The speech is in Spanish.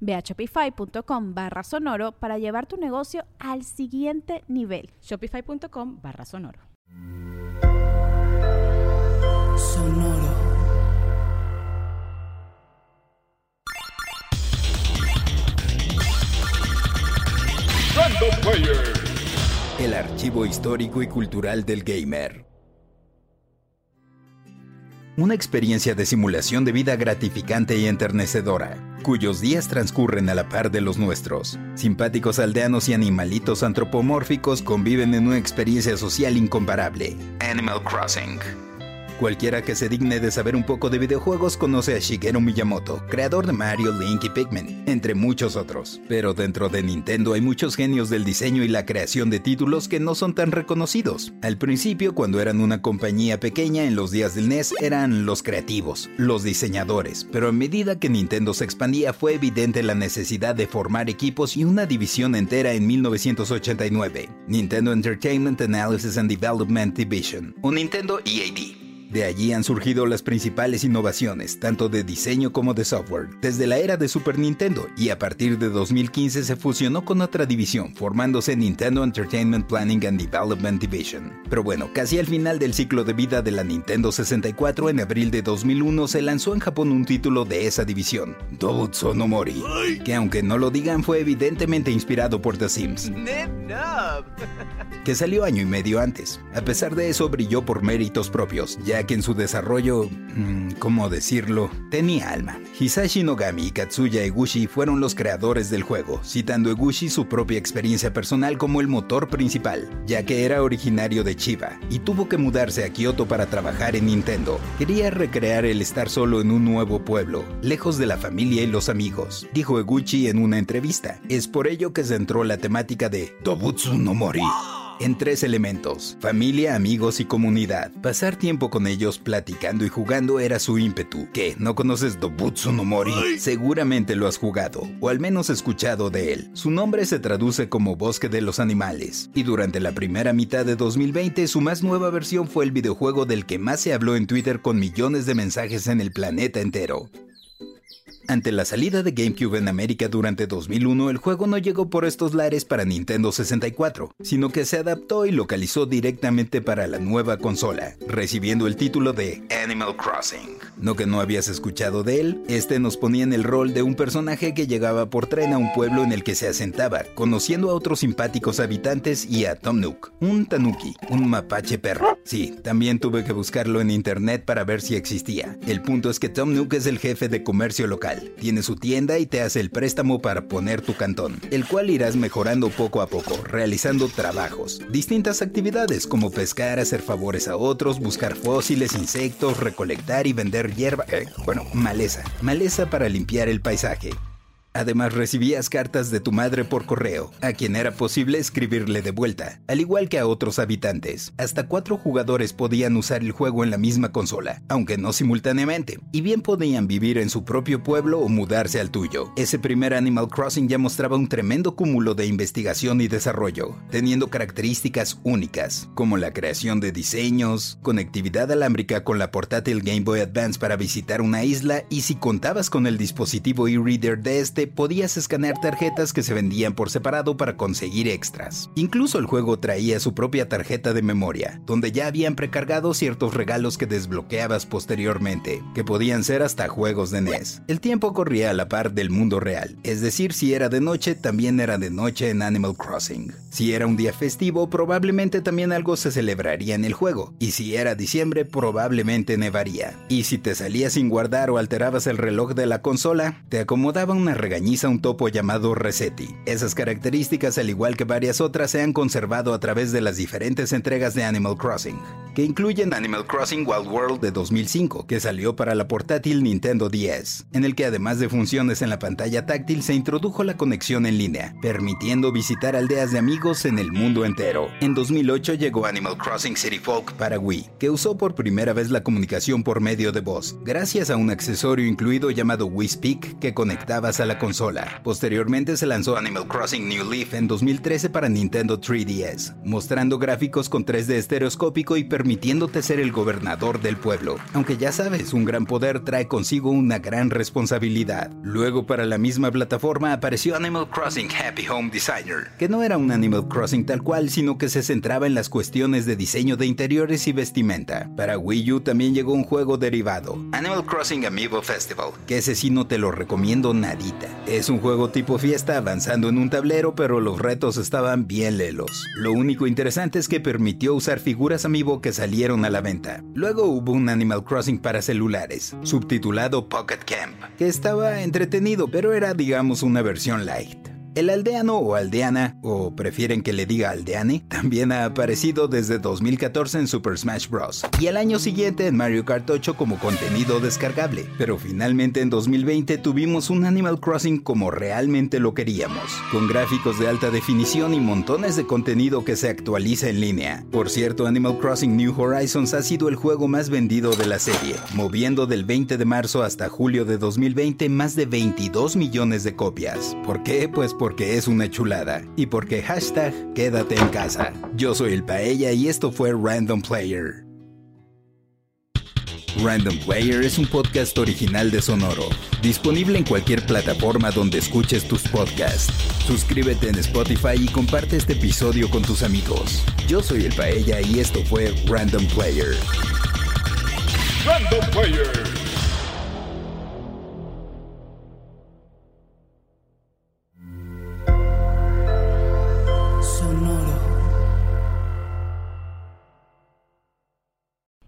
Ve a shopify.com barra sonoro para llevar tu negocio al siguiente nivel. Shopify.com barra sonoro. Sonoro. El archivo histórico y cultural del gamer. Una experiencia de simulación de vida gratificante y enternecedora, cuyos días transcurren a la par de los nuestros. Simpáticos aldeanos y animalitos antropomórficos conviven en una experiencia social incomparable. Animal Crossing. Cualquiera que se digne de saber un poco de videojuegos conoce a Shigeru Miyamoto, creador de Mario, Link y Pikmin, entre muchos otros. Pero dentro de Nintendo hay muchos genios del diseño y la creación de títulos que no son tan reconocidos. Al principio, cuando eran una compañía pequeña en los días del NES, eran los creativos, los diseñadores, pero a medida que Nintendo se expandía fue evidente la necesidad de formar equipos y una división entera en 1989, Nintendo Entertainment Analysis and Development Division, o Nintendo EAD. De allí han surgido las principales innovaciones, tanto de diseño como de software, desde la era de Super Nintendo, y a partir de 2015 se fusionó con otra división, formándose Nintendo Entertainment Planning and Development Division. Pero bueno, casi al final del ciclo de vida de la Nintendo 64, en abril de 2001 se lanzó en Japón un título de esa división, Dobutsu no Mori, que aunque no lo digan fue evidentemente inspirado por The Sims, que salió año y medio antes. A pesar de eso brilló por méritos propios, ya que en su desarrollo, mm, ¿cómo decirlo?, tenía alma. Hisashi Nogami y Katsuya Eguchi fueron los creadores del juego, citando Eguchi su propia experiencia personal como el motor principal, ya que era originario de Chiba y tuvo que mudarse a Kyoto para trabajar en Nintendo. Quería recrear el estar solo en un nuevo pueblo, lejos de la familia y los amigos, dijo Eguchi en una entrevista. Es por ello que centró la temática de Dobutsu no Mori en tres elementos, familia, amigos y comunidad. Pasar tiempo con ellos platicando y jugando era su ímpetu. ¿Qué? ¿No conoces Dobutsu no Mori? Seguramente lo has jugado, o al menos escuchado de él. Su nombre se traduce como Bosque de los Animales, y durante la primera mitad de 2020 su más nueva versión fue el videojuego del que más se habló en Twitter con millones de mensajes en el planeta entero. Ante la salida de GameCube en América durante 2001, el juego no llegó por estos lares para Nintendo 64, sino que se adaptó y localizó directamente para la nueva consola, recibiendo el título de Animal Crossing. No que no habías escuchado de él, este nos ponía en el rol de un personaje que llegaba por tren a un pueblo en el que se asentaba, conociendo a otros simpáticos habitantes y a Tom Nook, un tanuki, un mapache perro. Sí, también tuve que buscarlo en internet para ver si existía. El punto es que Tom Nook es el jefe de comercio local tiene su tienda y te hace el préstamo para poner tu cantón, el cual irás mejorando poco a poco, realizando trabajos, distintas actividades como pescar, hacer favores a otros, buscar fósiles, insectos, recolectar y vender hierba, eh, bueno, maleza, maleza para limpiar el paisaje. Además recibías cartas de tu madre por correo, a quien era posible escribirle de vuelta, al igual que a otros habitantes. Hasta cuatro jugadores podían usar el juego en la misma consola, aunque no simultáneamente, y bien podían vivir en su propio pueblo o mudarse al tuyo. Ese primer Animal Crossing ya mostraba un tremendo cúmulo de investigación y desarrollo, teniendo características únicas, como la creación de diseños, conectividad alámbrica con la portátil Game Boy Advance para visitar una isla y si contabas con el dispositivo e-reader de este podías escanear tarjetas que se vendían por separado para conseguir extras. Incluso el juego traía su propia tarjeta de memoria, donde ya habían precargado ciertos regalos que desbloqueabas posteriormente, que podían ser hasta juegos de NES. El tiempo corría a la par del mundo real, es decir, si era de noche, también era de noche en Animal Crossing. Si era un día festivo, probablemente también algo se celebraría en el juego, y si era diciembre, probablemente nevaría. Y si te salías sin guardar o alterabas el reloj de la consola, te acomodaba una regañiza un topo llamado Resetti. Esas características, al igual que varias otras, se han conservado a través de las diferentes entregas de Animal Crossing, que incluyen Animal Crossing Wild World de 2005, que salió para la portátil Nintendo DS, en el que además de funciones en la pantalla táctil se introdujo la conexión en línea, permitiendo visitar aldeas de amigos en el mundo entero. En 2008 llegó Animal Crossing City Folk para Wii, que usó por primera vez la comunicación por medio de voz, gracias a un accesorio incluido llamado Wii Speak que conectabas a la consola. Posteriormente se lanzó Animal Crossing New Leaf en 2013 para Nintendo 3DS, mostrando gráficos con 3D estereoscópico y permitiéndote ser el gobernador del pueblo. Aunque ya sabes, un gran poder trae consigo una gran responsabilidad. Luego para la misma plataforma apareció Animal Crossing Happy Home Designer, que no era un Animal Crossing tal cual, sino que se centraba en las cuestiones de diseño de interiores y vestimenta. Para Wii U también llegó un juego derivado, Animal Crossing Amiibo Festival, que ese sí no te lo recomiendo nadita. Es un juego tipo fiesta avanzando en un tablero, pero los retos estaban bien lelos. Lo único interesante es que permitió usar figuras Amiibo que salieron a la venta. Luego hubo un Animal Crossing para celulares, subtitulado Pocket Camp, que estaba entretenido, pero era digamos una versión light. El aldeano o aldeana, o prefieren que le diga aldeane, también ha aparecido desde 2014 en Super Smash Bros. y al año siguiente en Mario Kart 8 como contenido descargable. Pero finalmente en 2020 tuvimos un Animal Crossing como realmente lo queríamos, con gráficos de alta definición y montones de contenido que se actualiza en línea. Por cierto, Animal Crossing New Horizons ha sido el juego más vendido de la serie, moviendo del 20 de marzo hasta julio de 2020 más de 22 millones de copias. ¿Por qué? Pues porque es una chulada y porque hashtag quédate en casa. Yo soy el Paella y esto fue Random Player. Random Player es un podcast original de Sonoro, disponible en cualquier plataforma donde escuches tus podcasts. Suscríbete en Spotify y comparte este episodio con tus amigos. Yo soy el Paella y esto fue Random Player. Random Player.